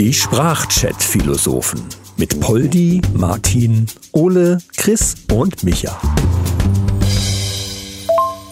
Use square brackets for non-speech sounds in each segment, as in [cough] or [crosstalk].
Die Sprachchat-Philosophen mit Poldi, Martin, Ole, Chris und Micha.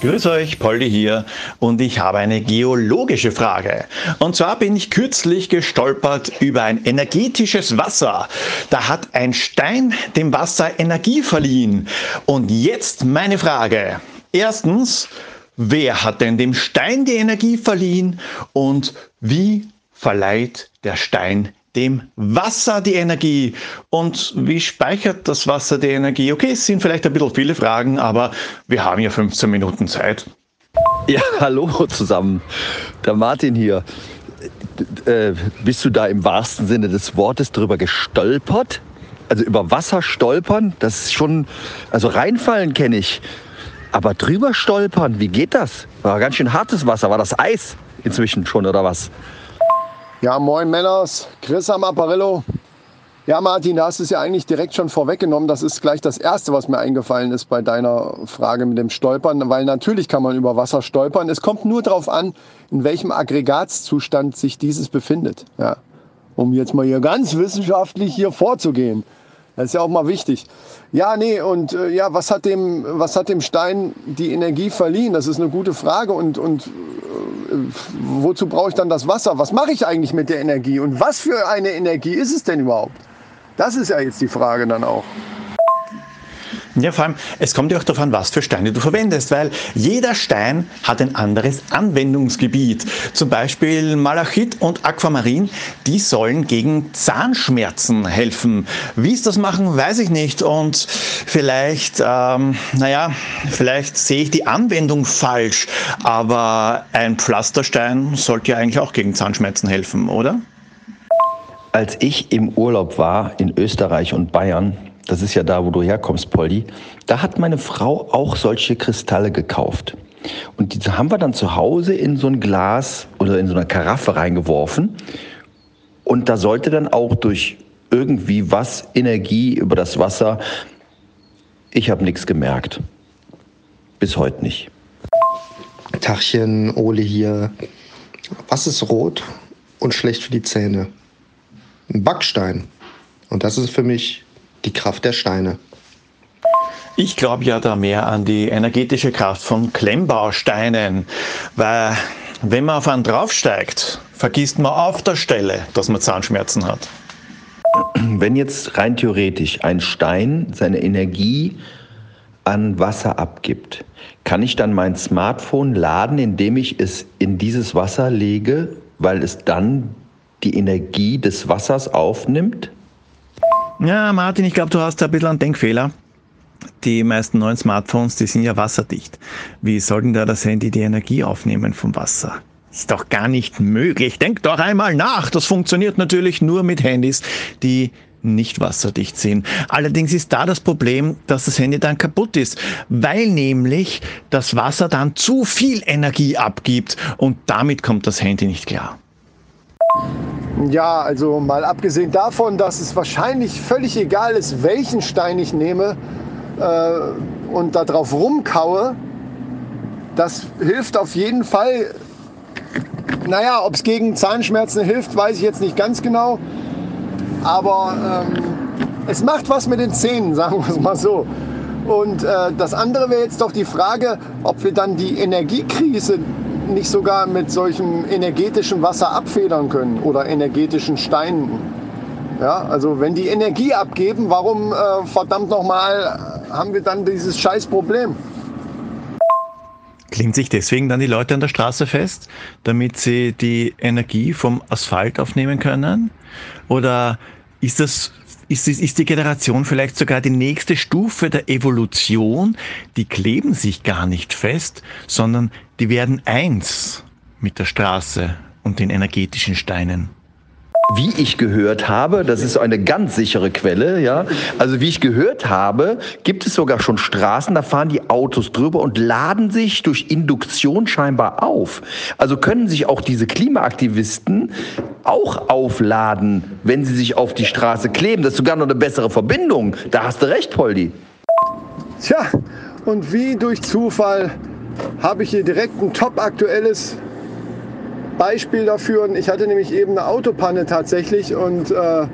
Grüß euch, Poldi hier und ich habe eine geologische Frage. Und zwar bin ich kürzlich gestolpert über ein energetisches Wasser. Da hat ein Stein dem Wasser Energie verliehen. Und jetzt meine Frage. Erstens, wer hat denn dem Stein die Energie verliehen und wie verleiht der Stein dem Wasser die Energie. Und wie speichert das Wasser die Energie? Okay, es sind vielleicht ein bisschen viele Fragen, aber wir haben ja 15 Minuten Zeit. Ja, [laughs] hallo zusammen. Der Martin hier. Äh, bist du da im wahrsten Sinne des Wortes drüber gestolpert? Also über Wasser stolpern, das ist schon, also reinfallen kenne ich. Aber drüber stolpern, wie geht das? War ganz schön hartes Wasser. War das Eis inzwischen schon oder was? Ja, moin Männers, Chris am Apparillo. Ja, Martin, da hast du es ja eigentlich direkt schon vorweggenommen. Das ist gleich das Erste, was mir eingefallen ist bei deiner Frage mit dem Stolpern, weil natürlich kann man über Wasser stolpern. Es kommt nur darauf an, in welchem Aggregatzustand sich dieses befindet. Ja. Um jetzt mal hier ganz wissenschaftlich hier vorzugehen. Das ist ja auch mal wichtig. Ja, nee, und äh, ja, was hat, dem, was hat dem Stein die Energie verliehen? Das ist eine gute Frage. Und, und wozu brauche ich dann das Wasser? Was mache ich eigentlich mit der Energie? Und was für eine Energie ist es denn überhaupt? Das ist ja jetzt die Frage dann auch. Ja, vor allem, es kommt ja auch darauf an, was für Steine du verwendest, weil jeder Stein hat ein anderes Anwendungsgebiet. Zum Beispiel Malachit und Aquamarin, die sollen gegen Zahnschmerzen helfen. Wie sie das machen, weiß ich nicht. Und vielleicht, ähm, naja, vielleicht sehe ich die Anwendung falsch, aber ein Pflasterstein sollte ja eigentlich auch gegen Zahnschmerzen helfen, oder? Als ich im Urlaub war in Österreich und Bayern, das ist ja da, wo du herkommst, Polly, da hat meine Frau auch solche Kristalle gekauft. Und die haben wir dann zu Hause in so ein Glas oder in so eine Karaffe reingeworfen. Und da sollte dann auch durch irgendwie was Energie über das Wasser. Ich habe nichts gemerkt. Bis heute nicht. Tachchen, Ole hier. Was ist rot und schlecht für die Zähne? Ein Backstein. Und das ist für mich die Kraft der Steine. Ich glaube ja da mehr an die energetische Kraft von Klemmbausteinen, weil wenn man auf einen draufsteigt, vergisst man auf der Stelle, dass man Zahnschmerzen hat. Wenn jetzt rein theoretisch ein Stein seine Energie an Wasser abgibt, kann ich dann mein Smartphone laden, indem ich es in dieses Wasser lege, weil es dann die Energie des Wassers aufnimmt? Ja, Martin, ich glaube, du hast da ein bisschen einen Denkfehler. Die meisten neuen Smartphones, die sind ja wasserdicht. Wie soll denn da das Handy die Energie aufnehmen vom Wasser? Ist doch gar nicht möglich. Denk doch einmal nach. Das funktioniert natürlich nur mit Handys, die nicht wasserdicht sind. Allerdings ist da das Problem, dass das Handy dann kaputt ist, weil nämlich das Wasser dann zu viel Energie abgibt und damit kommt das Handy nicht klar. Ja, also mal abgesehen davon, dass es wahrscheinlich völlig egal ist, welchen Stein ich nehme äh, und da drauf rumkaue, das hilft auf jeden Fall. Naja, ob es gegen Zahnschmerzen hilft, weiß ich jetzt nicht ganz genau. Aber ähm, es macht was mit den Zähnen, [laughs] sagen wir es mal so. Und äh, das andere wäre jetzt doch die Frage, ob wir dann die Energiekrise nicht sogar mit solchem energetischen Wasser abfedern können oder energetischen Steinen. Ja, also wenn die Energie abgeben, warum äh, verdammt nochmal haben wir dann dieses Scheißproblem? Klingt sich deswegen dann die Leute an der Straße fest, damit sie die Energie vom Asphalt aufnehmen können? Oder ist das ist, ist die Generation vielleicht sogar die nächste Stufe der Evolution? Die kleben sich gar nicht fest, sondern die werden eins mit der Straße und den energetischen Steinen. Wie ich gehört habe, das ist eine ganz sichere Quelle, ja. Also wie ich gehört habe, gibt es sogar schon Straßen, da fahren die Autos drüber und laden sich durch Induktion scheinbar auf. Also können sich auch diese Klimaaktivisten auch aufladen, wenn sie sich auf die Straße kleben. Das ist sogar noch eine bessere Verbindung. Da hast du recht, Poldi. Tja, und wie durch Zufall habe ich hier direkt ein top aktuelles Beispiel dafür. Ich hatte nämlich eben eine Autopanne tatsächlich und äh,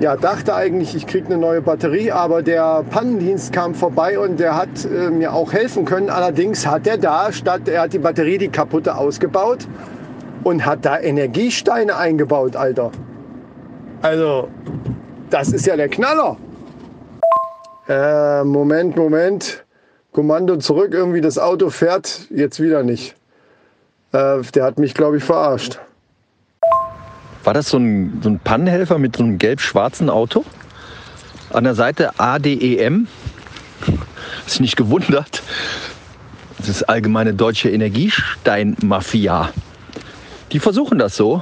ja, dachte eigentlich, ich kriege eine neue Batterie, aber der Pannendienst kam vorbei und der hat äh, mir auch helfen können. Allerdings hat er da, statt er hat die Batterie, die kaputte, ausgebaut und hat da Energiesteine eingebaut, Alter. Also, das ist ja der Knaller. Äh, Moment, Moment. Kommando zurück, irgendwie das Auto fährt jetzt wieder nicht. Äh, der hat mich, glaube ich, verarscht. War das so ein, so ein Pannenhelfer mit so einem gelb-schwarzen Auto? An der Seite ADEM. Ist nicht gewundert. Das ist allgemeine deutsche Energiesteinmafia. Die versuchen das so.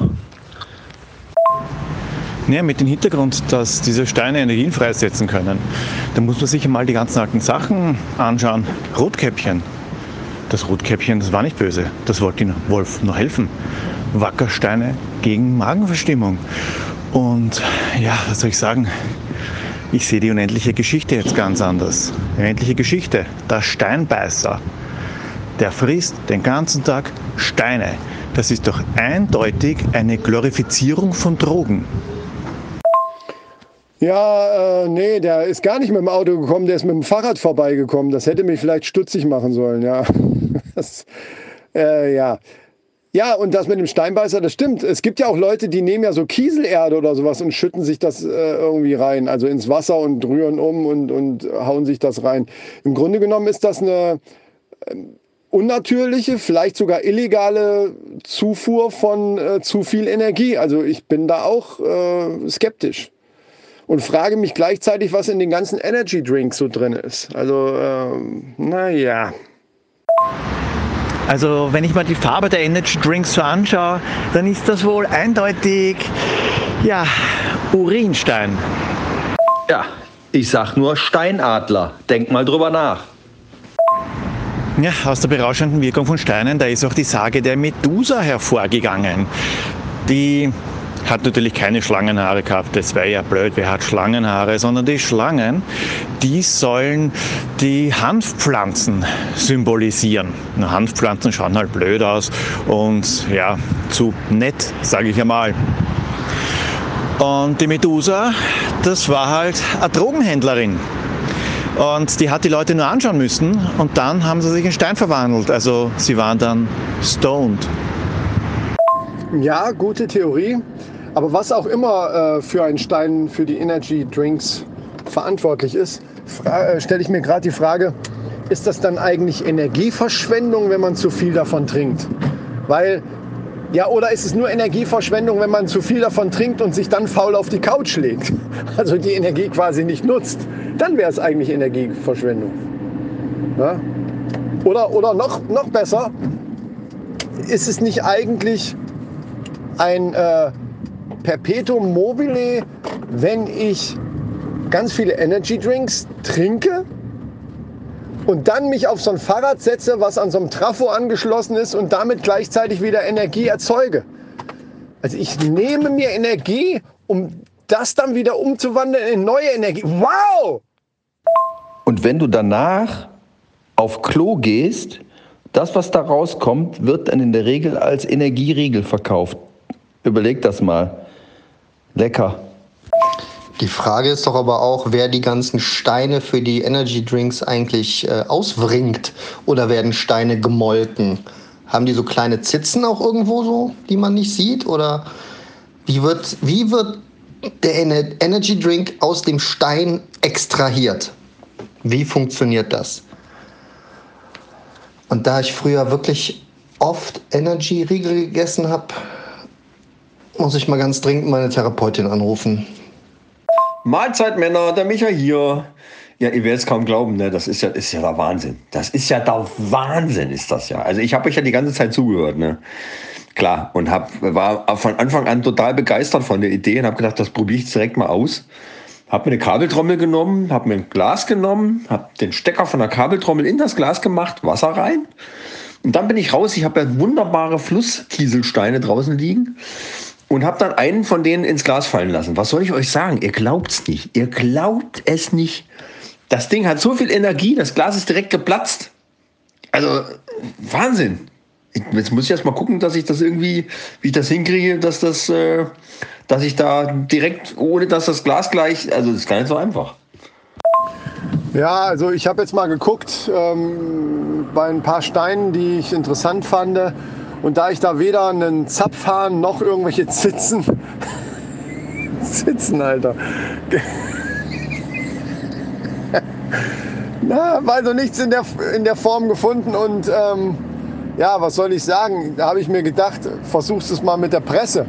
Ja, mit dem Hintergrund, dass diese Steine Energien freisetzen können. Da muss man sich mal die ganzen alten Sachen anschauen. Rotkäppchen. Das Rotkäppchen, das war nicht böse. Das wollte den Wolf nur helfen. Wackersteine gegen Magenverstimmung. Und ja, was soll ich sagen? Ich sehe die unendliche Geschichte jetzt ganz anders. Unendliche Geschichte. Der Steinbeißer, der frisst den ganzen Tag Steine. Das ist doch eindeutig eine Glorifizierung von Drogen. Ja, äh, nee, der ist gar nicht mit dem Auto gekommen, der ist mit dem Fahrrad vorbeigekommen. Das hätte mich vielleicht stutzig machen sollen, ja. Das, äh, ja. Ja, und das mit dem Steinbeißer, das stimmt. Es gibt ja auch Leute, die nehmen ja so Kieselerde oder sowas und schütten sich das äh, irgendwie rein, also ins Wasser und rühren um und, und hauen sich das rein. Im Grunde genommen ist das eine ähm, unnatürliche, vielleicht sogar illegale Zufuhr von äh, zu viel Energie. Also ich bin da auch äh, skeptisch und frage mich gleichzeitig, was in den ganzen Energy Drinks so drin ist. Also, ähm, naja. Also wenn ich mal die Farbe der Energy Drinks so anschaue, dann ist das wohl eindeutig, ja, Urinstein. Ja, ich sag nur Steinadler. Denk mal drüber nach. Ja, aus der berauschenden Wirkung von Steinen, da ist auch die Sage der Medusa hervorgegangen. Die hat natürlich keine Schlangenhaare gehabt. Das wäre ja blöd, wer hat Schlangenhaare, sondern die Schlangen, die sollen die Hanfpflanzen symbolisieren. Na, Hanfpflanzen schauen halt blöd aus und ja, zu nett, sage ich einmal. Und die Medusa, das war halt eine Drogenhändlerin. Und die hat die Leute nur anschauen müssen und dann haben sie sich in Stein verwandelt. Also sie waren dann stoned. Ja, gute Theorie. Aber was auch immer äh, für einen Stein für die Energy Drinks verantwortlich ist, äh, stelle ich mir gerade die Frage, ist das dann eigentlich Energieverschwendung, wenn man zu viel davon trinkt? Weil, ja, oder ist es nur Energieverschwendung, wenn man zu viel davon trinkt und sich dann faul auf die Couch legt? [laughs] Also die Energie quasi nicht nutzt. Dann wäre es eigentlich Energieverschwendung. Ja? Oder, oder noch, noch besser, ist es nicht eigentlich ein äh, Perpetuum mobile, wenn ich ganz viele Energy Drinks trinke und dann mich auf so ein Fahrrad setze, was an so einem Trafo angeschlossen ist und damit gleichzeitig wieder Energie erzeuge. Also ich nehme mir Energie, um das dann wieder umzuwandeln in neue Energie. Wow! Und wenn du danach auf Klo gehst, das, was da rauskommt, wird dann in der Regel als Energieriegel verkauft. Überleg das mal. Lecker. Die Frage ist doch aber auch, wer die ganzen Steine für die Energy Drinks eigentlich äh, auswringt oder werden Steine gemolken? Haben die so kleine Zitzen auch irgendwo so, die man nicht sieht? Oder wie wird, wie wird der Energy Drink aus dem Stein extrahiert? Wie funktioniert das? Und da ich früher wirklich oft Energy-Riegel gegessen habe, muss ich mal ganz dringend meine Therapeutin anrufen. Mahlzeit, Männer, der Micha hier. Ja, ihr werdet es kaum glauben, ne? Das ist ja, ist ja der Wahnsinn. Das ist ja der Wahnsinn, ist das ja. Also ich habe euch ja die ganze Zeit zugehört, ne? Klar, und hab, war von Anfang an total begeistert von der Idee und habe gedacht, das probiere ich direkt mal aus. Habe mir eine Kabeltrommel genommen, habe mir ein Glas genommen, habe den Stecker von der Kabeltrommel in das Glas gemacht, Wasser rein. Und dann bin ich raus. Ich habe ja wunderbare Flusskieselsteine draußen liegen und habe dann einen von denen ins Glas fallen lassen. Was soll ich euch sagen? Ihr glaubt's nicht. Ihr glaubt es nicht. Das Ding hat so viel Energie, das Glas ist direkt geplatzt. Also Wahnsinn. Jetzt muss ich erst mal gucken, dass ich das irgendwie, wie ich das hinkriege, dass das, äh, dass ich da direkt, ohne dass das Glas gleich, also das ist gar nicht so einfach. Ja, also ich habe jetzt mal geguckt ähm, bei ein paar Steinen, die ich interessant fand. Und da ich da weder einen Zapfhahn noch irgendwelche Zitzen, [laughs] Zitzen, Alter. [laughs] Na, also nichts in der, in der Form gefunden und ähm, ja, was soll ich sagen? Da habe ich mir gedacht, versuchst es mal mit der Presse.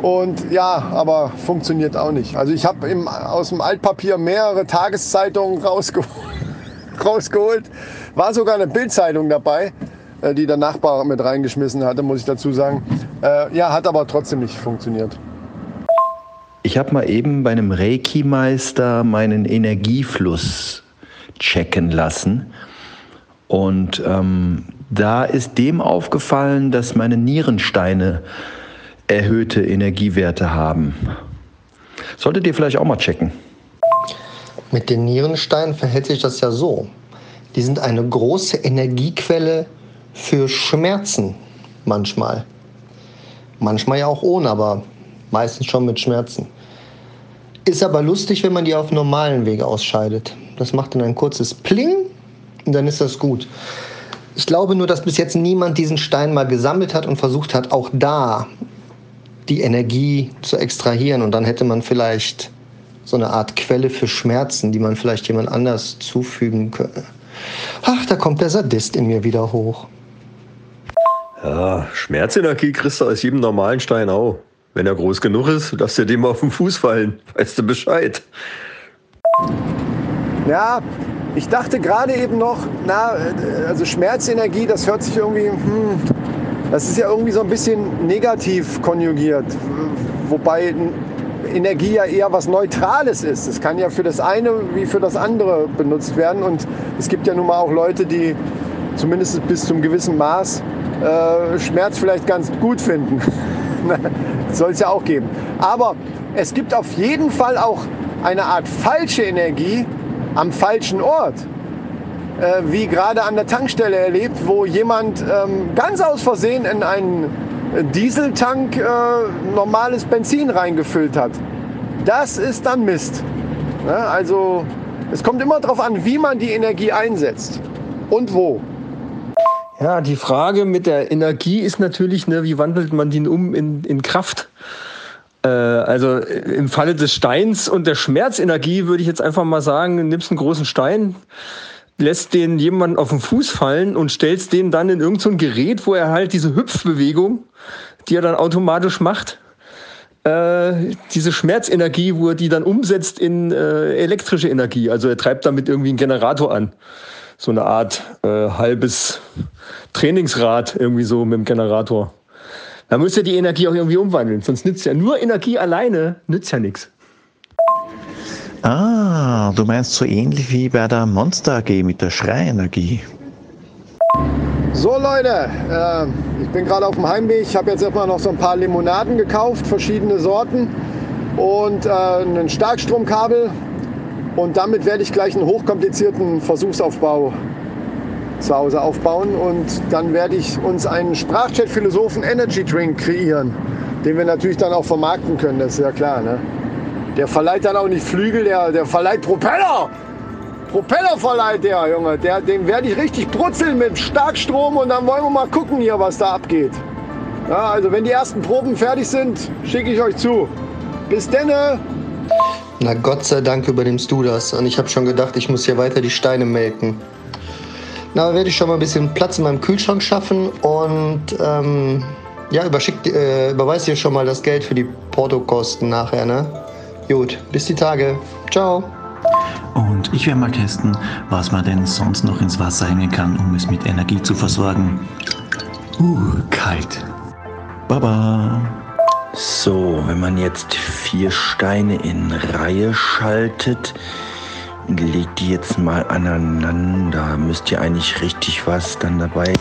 Und ja, aber funktioniert auch nicht. Also ich habe aus dem Altpapier mehrere Tageszeitungen rausgeholt. [laughs] rausgeholt. War sogar eine Bildzeitung dabei, äh, die der Nachbar mit reingeschmissen hatte, muss ich dazu sagen. Äh, ja, hat aber trotzdem nicht funktioniert. Ich habe mal eben bei einem Reiki-Meister meinen Energiefluss checken lassen. Und ähm, da ist dem aufgefallen, dass meine Nierensteine erhöhte Energiewerte haben. Solltet ihr vielleicht auch mal checken. Mit den Nierensteinen verhält sich das ja so. Die sind eine große Energiequelle für Schmerzen manchmal. Manchmal ja auch ohne, aber meistens schon mit Schmerzen. Ist aber lustig, wenn man die auf normalen Wege ausscheidet. Das macht dann ein kurzes Pling und dann ist das gut. Ich glaube nur, dass bis jetzt niemand diesen Stein mal gesammelt hat und versucht hat, auch da die Energie zu extrahieren. Und dann hätte man vielleicht so eine Art Quelle für Schmerzen, die man vielleicht jemand anders zufügen könnte. Ach, da kommt der Sadist in mir wieder hoch. Ja, Schmerzenergie kriegst du aus jedem normalen Stein auch. Wenn er groß genug ist, darfst du dem auf den Fuß fallen. Weißt du Bescheid? Ja, ich dachte gerade eben noch, na, also Schmerzenergie, das hört sich irgendwie, hm, das ist ja irgendwie so ein bisschen negativ konjugiert. Wobei Energie ja eher was Neutrales ist. Es kann ja für das eine wie für das andere benutzt werden. Und es gibt ja nun mal auch Leute, die zumindest bis zum gewissen Maß äh, Schmerz vielleicht ganz gut finden. [laughs] Soll es ja auch geben. Aber es gibt auf jeden Fall auch eine Art falsche Energie am falschen Ort. Äh, wie gerade an der Tankstelle erlebt, wo jemand ähm, ganz aus Versehen in einen Dieseltank äh, normales Benzin reingefüllt hat. Das ist dann Mist. Ja, also es kommt immer darauf an, wie man die Energie einsetzt und wo. Ja, die Frage mit der Energie ist natürlich, ne, wie wandelt man die um in, in Kraft? Äh, also im Falle des Steins und der Schmerzenergie würde ich jetzt einfach mal sagen, nimmst einen großen Stein, lässt den jemanden auf den Fuß fallen und stellst den dann in irgendein so Gerät, wo er halt diese Hüpfbewegung, die er dann automatisch macht, äh, diese Schmerzenergie, wo er die dann umsetzt in äh, elektrische Energie. Also er treibt damit irgendwie einen Generator an. So eine Art äh, halbes Trainingsrad irgendwie so mit dem Generator. Da muss er die Energie auch irgendwie umwandeln. Sonst nützt ja nur Energie alleine, nützt ja nichts. Ah, du meinst so ähnlich wie bei der Monster AG mit der Schreienergie. So Leute, äh, ich bin gerade auf dem Heimweg. Ich habe jetzt erstmal noch so ein paar Limonaden gekauft, verschiedene Sorten und äh, ein Starkstromkabel. Und damit werde ich gleich einen hochkomplizierten Versuchsaufbau zu Hause aufbauen. Und dann werde ich uns einen Sprachchat-Philosophen Energy Drink kreieren, den wir natürlich dann auch vermarkten können, das ist ja klar. Ne? Der verleiht dann auch nicht Flügel, der, der verleiht Propeller. Propeller verleiht der, Junge. Der, den werde ich richtig brutzeln mit Starkstrom und dann wollen wir mal gucken hier, was da abgeht. Ja, also wenn die ersten Proben fertig sind, schicke ich euch zu. Bis denne. Na Gott sei Dank übernimmst du das. Und ich habe schon gedacht, ich muss hier weiter die Steine melken. Na, werde ich schon mal ein bisschen Platz in meinem Kühlschrank schaffen und ähm, ja, äh, überweist dir schon mal das Geld für die Portokosten nachher, ne? Gut, bis die Tage. Ciao. Und ich werde mal testen, was man denn sonst noch ins Wasser hängen kann, um es mit Energie zu versorgen. Uh, kalt. Baba. So, wenn man jetzt vier Steine in Reihe schaltet, legt die jetzt mal aneinander. Müsst ihr eigentlich richtig was dann dabei.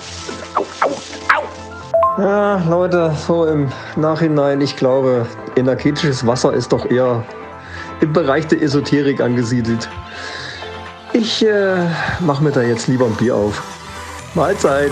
Au, au, au. Ja, Leute, so im Nachhinein, ich glaube, energetisches Wasser ist doch eher im Bereich der Esoterik angesiedelt. Ich äh, mache mir da jetzt lieber ein Bier auf. Mahlzeit.